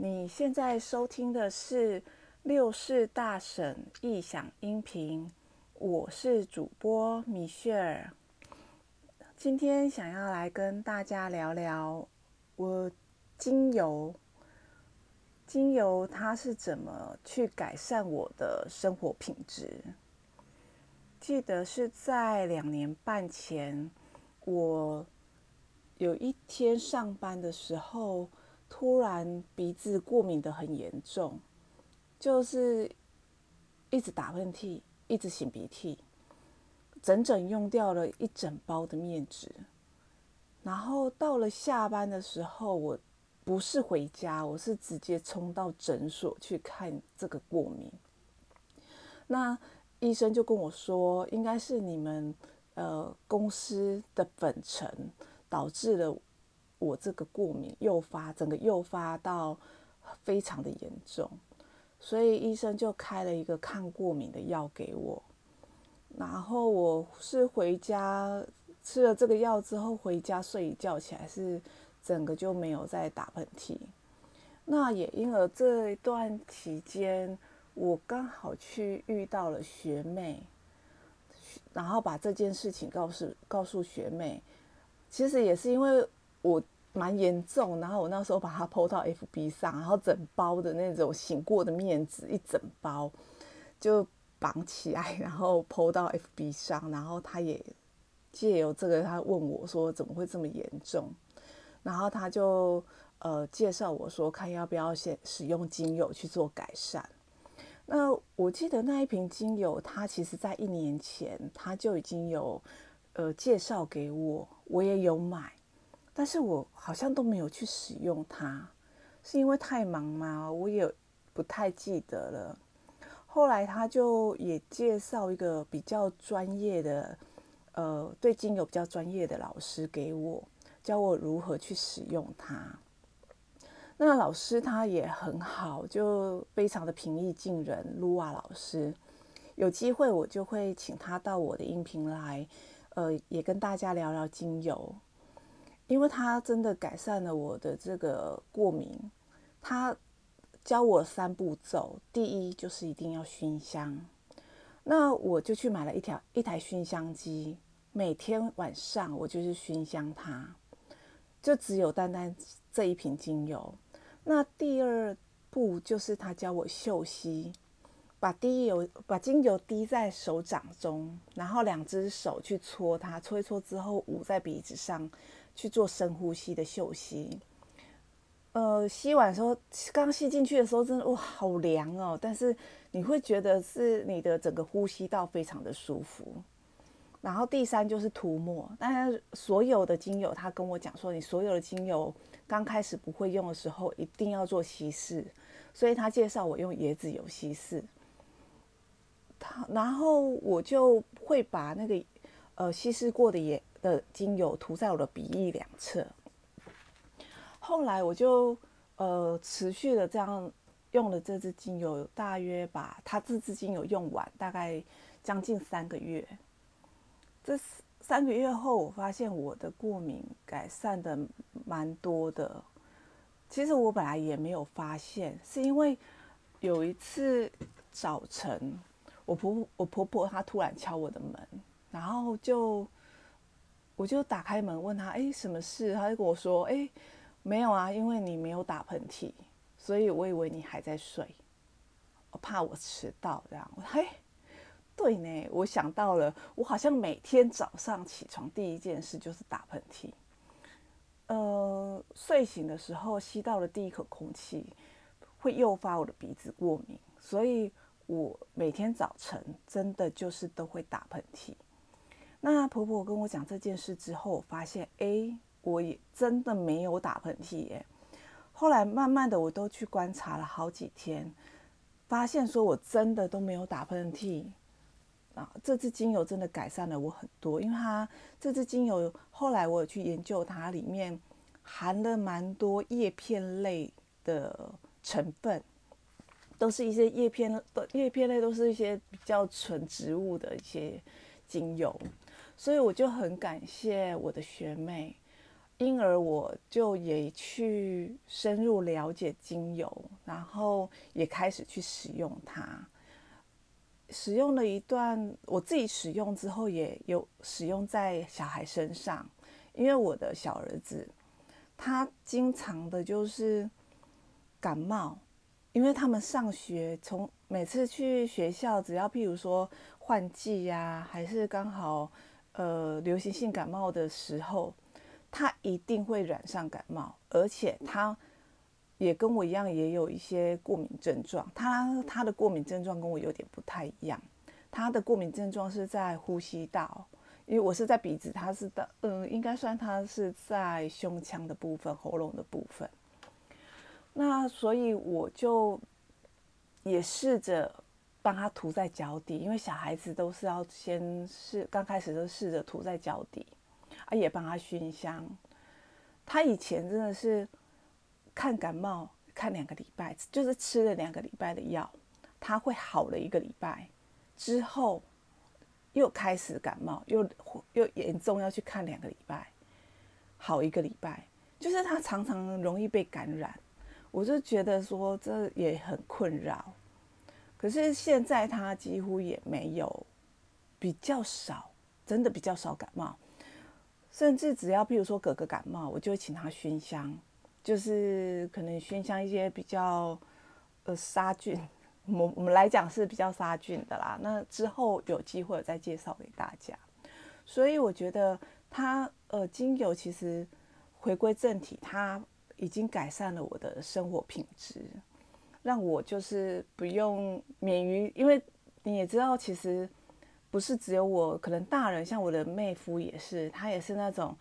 你现在收听的是六世大婶异响音频，我是主播米歇尔。今天想要来跟大家聊聊我精油，精油它是怎么去改善我的生活品质。记得是在两年半前，我有一天上班的时候。突然鼻子过敏的很严重，就是一直打喷嚏，一直擤鼻涕，整整用掉了一整包的面纸。然后到了下班的时候，我不是回家，我是直接冲到诊所去看这个过敏。那医生就跟我说，应该是你们呃公司的粉尘导致了。我这个过敏诱发，整个诱发到非常的严重，所以医生就开了一个抗过敏的药给我。然后我是回家吃了这个药之后，回家睡一觉起来是整个就没有再打喷嚏。那也因而这一段期间，我刚好去遇到了学妹，然后把这件事情告诉告诉学妹。其实也是因为。我蛮严重，然后我那时候把它抛到 FB 上，然后整包的那种醒过的面纸一整包就绑起来，然后抛到 FB 上，然后他也借由这个，他问我说怎么会这么严重，然后他就呃介绍我说看要不要先使用精油去做改善。那我记得那一瓶精油，它其实在一年前他就已经有呃介绍给我，我也有买。但是我好像都没有去使用它，是因为太忙吗？我也不太记得了。后来他就也介绍一个比较专业的，呃，对精油比较专业的老师给我，教我如何去使用它。那老师他也很好，就非常的平易近人。卢瓦老师，有机会我就会请他到我的音频来，呃，也跟大家聊聊精油。因为他真的改善了我的这个过敏，他教我三步骤，第一就是一定要熏香，那我就去买了一条一台熏香机，每天晚上我就是熏香它，就只有单单这一瓶精油。那第二步就是他教我嗅吸，把滴油把精油滴在手掌中，然后两只手去搓它，搓一搓之后捂在鼻子上。去做深呼吸的嗅吸，呃，吸完的时候，刚吸进去的时候，真的哇，好凉哦！但是你会觉得是你的整个呼吸道非常的舒服。然后第三就是涂抹，但是所有的精油，他跟我讲说，你所有的精油刚开始不会用的时候，一定要做稀释，所以他介绍我用椰子油稀释。他然后我就会把那个呃稀释过的也。的精油涂在我的鼻翼两侧，后来我就呃持续的这样用了这支精油，大约把它这支精油用完，大概将近三个月。这三个月后，我发现我的过敏改善的蛮多的。其实我本来也没有发现，是因为有一次早晨，我婆我婆婆她突然敲我的门，然后就。我就打开门问他：“哎，什么事？”他就跟我说：“哎，没有啊，因为你没有打喷嚏，所以我以为你还在睡，我怕我迟到这样。”我嘿，对呢，我想到了，我好像每天早上起床第一件事就是打喷嚏。呃，睡醒的时候吸到了第一口空气，会诱发我的鼻子过敏，所以我每天早晨真的就是都会打喷嚏。那婆婆跟我讲这件事之后，我发现，哎，我也真的没有打喷嚏耶。后来慢慢的，我都去观察了好几天，发现说我真的都没有打喷嚏。啊，这支精油真的改善了我很多，因为它这支精油后来我有去研究，它里面含了蛮多叶片类的成分，都是一些叶片的叶片类，都是一些比较纯植物的一些精油。所以我就很感谢我的学妹，因而我就也去深入了解精油，然后也开始去使用它。使用了一段，我自己使用之后也有使用在小孩身上，因为我的小儿子他经常的就是感冒，因为他们上学从每次去学校，只要譬如说换季呀，还是刚好呃流行性感冒的时候。他一定会染上感冒，而且他也跟我一样，也有一些过敏症状。他他的过敏症状跟我有点不太一样，他的过敏症状是在呼吸道，因为我是在鼻子，他是的，嗯，应该算他是在胸腔的部分、喉咙的部分。那所以我就也试着帮他涂在脚底，因为小孩子都是要先试，刚开始都试着涂在脚底。啊，也帮他熏香。他以前真的是看感冒看两个礼拜，就是吃了两个礼拜的药，他会好了一个礼拜之后，又开始感冒，又又严重要去看两个礼拜，好一个礼拜，就是他常常容易被感染。我就觉得说这也很困扰。可是现在他几乎也没有，比较少，真的比较少感冒。甚至只要，譬如说哥哥感冒，我就会请他熏香，就是可能熏香一些比较呃杀菌，我我们来讲是比较杀菌的啦。那之后有机会再介绍给大家。所以我觉得他呃精油其实回归正题，它已经改善了我的生活品质，让我就是不用免于，因为你也知道其实。不是只有我，可能大人像我的妹夫也是，他也是那种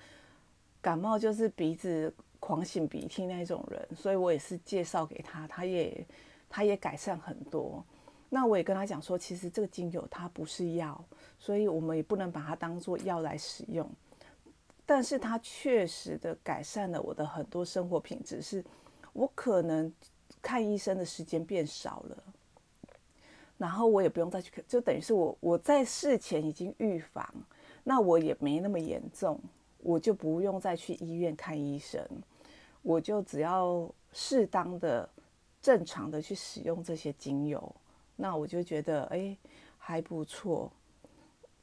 感冒就是鼻子狂擤鼻涕那种人，所以我也是介绍给他，他也他也改善很多。那我也跟他讲说，其实这个精油它不是药，所以我们也不能把它当做药来使用。但是它确实的改善了我的很多生活品质，是我可能看医生的时间变少了。然后我也不用再去，就等于是我我在事前已经预防，那我也没那么严重，我就不用再去医院看医生，我就只要适当的、正常的去使用这些精油，那我就觉得哎还不错。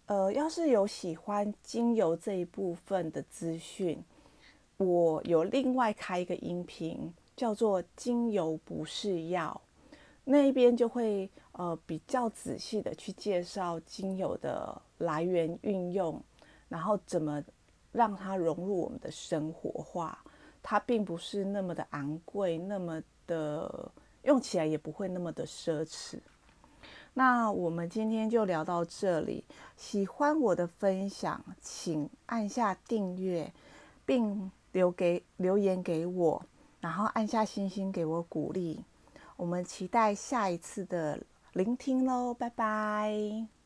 呃，要是有喜欢精油这一部分的资讯，我有另外开一个音频，叫做《精油不是药》。那一边就会呃比较仔细的去介绍精油的来源、运用，然后怎么让它融入我们的生活化。它并不是那么的昂贵，那么的用起来也不会那么的奢侈。那我们今天就聊到这里。喜欢我的分享，请按下订阅，并留给留言给我，然后按下星星给我鼓励。我们期待下一次的聆听喽，拜拜。